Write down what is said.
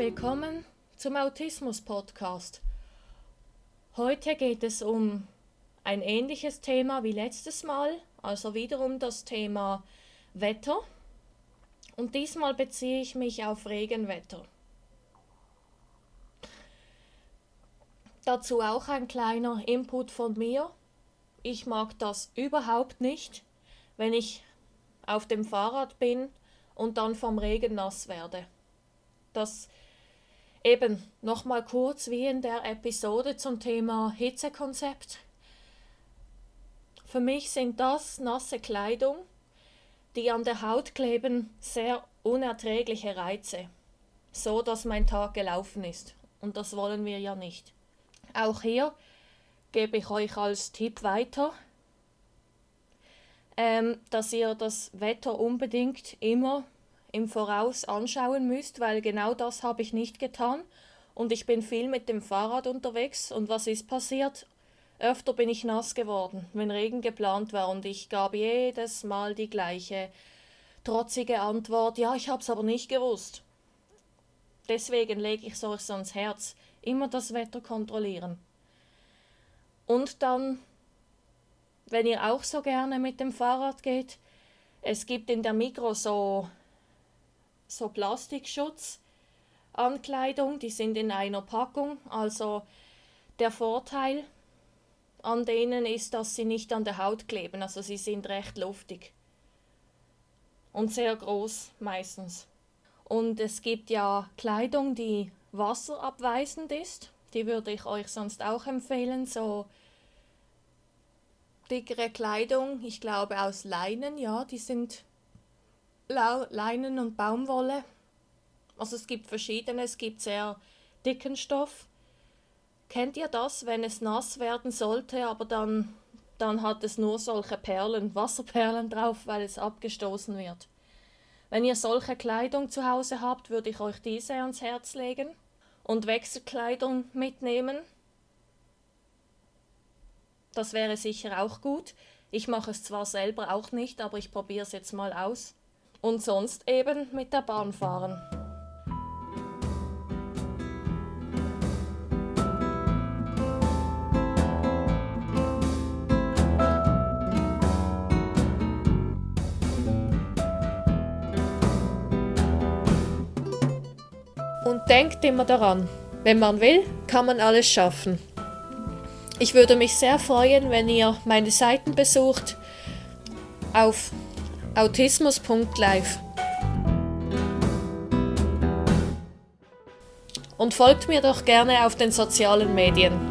willkommen zum Autismus Podcast. Heute geht es um ein ähnliches Thema wie letztes Mal, also wiederum das Thema Wetter. Und diesmal beziehe ich mich auf Regenwetter. Dazu auch ein kleiner Input von mir. Ich mag das überhaupt nicht, wenn ich auf dem Fahrrad bin und dann vom Regen nass werde. Das eben nochmal kurz wie in der Episode zum Thema Hitzekonzept. Für mich sind das nasse Kleidung, die an der Haut kleben, sehr unerträgliche Reize, so dass mein Tag gelaufen ist. Und das wollen wir ja nicht. Auch hier gebe ich euch als Tipp weiter, ähm, dass ihr das Wetter unbedingt immer im Voraus anschauen müsst, weil genau das habe ich nicht getan. Und ich bin viel mit dem Fahrrad unterwegs. Und was ist passiert? Öfter bin ich nass geworden, wenn Regen geplant war. Und ich gab jedes Mal die gleiche trotzige Antwort. Ja, ich habe es aber nicht gewusst. Deswegen lege ich es euch ans Herz. Immer das Wetter kontrollieren. Und dann, wenn ihr auch so gerne mit dem Fahrrad geht, es gibt in der Mikro so so Plastikschutzankleidung, die sind in einer Packung. Also der Vorteil an denen ist, dass sie nicht an der Haut kleben. Also sie sind recht luftig und sehr groß meistens. Und es gibt ja Kleidung, die wasserabweisend ist. Die würde ich euch sonst auch empfehlen. So dickere Kleidung, ich glaube aus Leinen, ja, die sind Leinen und Baumwolle. Also es gibt verschiedene, es gibt sehr dicken Stoff. Kennt ihr das, wenn es nass werden sollte, aber dann, dann hat es nur solche Perlen, Wasserperlen drauf, weil es abgestoßen wird? Wenn ihr solche Kleidung zu Hause habt, würde ich euch diese ans Herz legen und Wechselkleidung mitnehmen. Das wäre sicher auch gut. Ich mache es zwar selber auch nicht, aber ich probiere es jetzt mal aus und sonst eben mit der Bahn fahren. Und denkt immer daran, wenn man will, kann man alles schaffen. Ich würde mich sehr freuen, wenn ihr meine Seiten besucht auf autismus.live. Und folgt mir doch gerne auf den sozialen Medien.